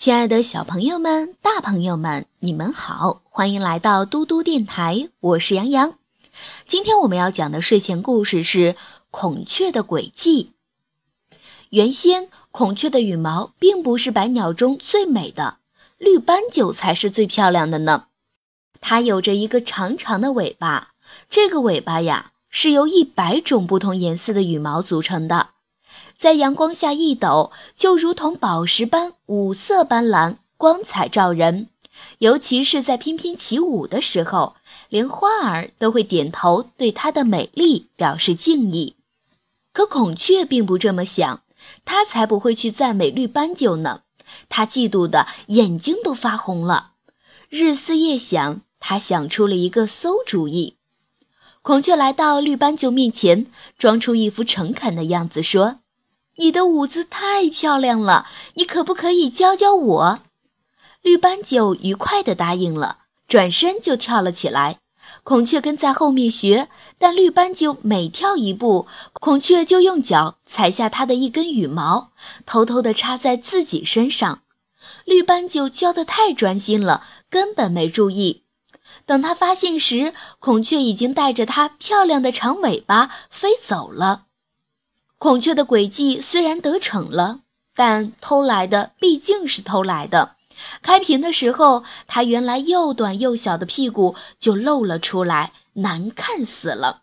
亲爱的小朋友们、大朋友们，你们好，欢迎来到嘟嘟电台，我是杨洋。今天我们要讲的睡前故事是《孔雀的诡计》。原先，孔雀的羽毛并不是百鸟中最美的，绿斑鸠才是最漂亮的呢。它有着一个长长的尾巴，这个尾巴呀，是由一百种不同颜色的羽毛组成的。在阳光下一抖，就如同宝石般五色斑斓，光彩照人。尤其是在翩翩起舞的时候，连花儿都会点头，对它的美丽表示敬意。可孔雀并不这么想，它才不会去赞美绿斑鸠呢。它嫉妒的眼睛都发红了。日思夜想，它想出了一个馊主意。孔雀来到绿斑鸠面前，装出一副诚恳的样子，说。你的舞姿太漂亮了，你可不可以教教我？绿斑鸠愉快地答应了，转身就跳了起来。孔雀跟在后面学，但绿斑鸠每跳一步，孔雀就用脚踩下它的一根羽毛，偷偷地插在自己身上。绿斑鸠教得太专心了，根本没注意。等他发现时，孔雀已经带着它漂亮的长尾巴飞走了。孔雀的诡计虽然得逞了，但偷来的毕竟是偷来的。开屏的时候，它原来又短又小的屁股就露了出来，难看死了。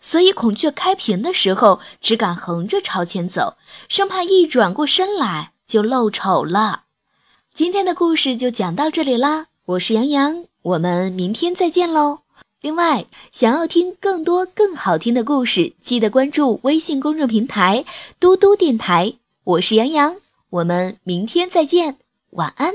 所以孔雀开屏的时候只敢横着朝前走，生怕一转过身来就露丑了。今天的故事就讲到这里啦，我是杨洋，我们明天再见喽。另外，想要听更多更好听的故事，记得关注微信公众平台“嘟嘟电台”。我是杨洋，我们明天再见，晚安。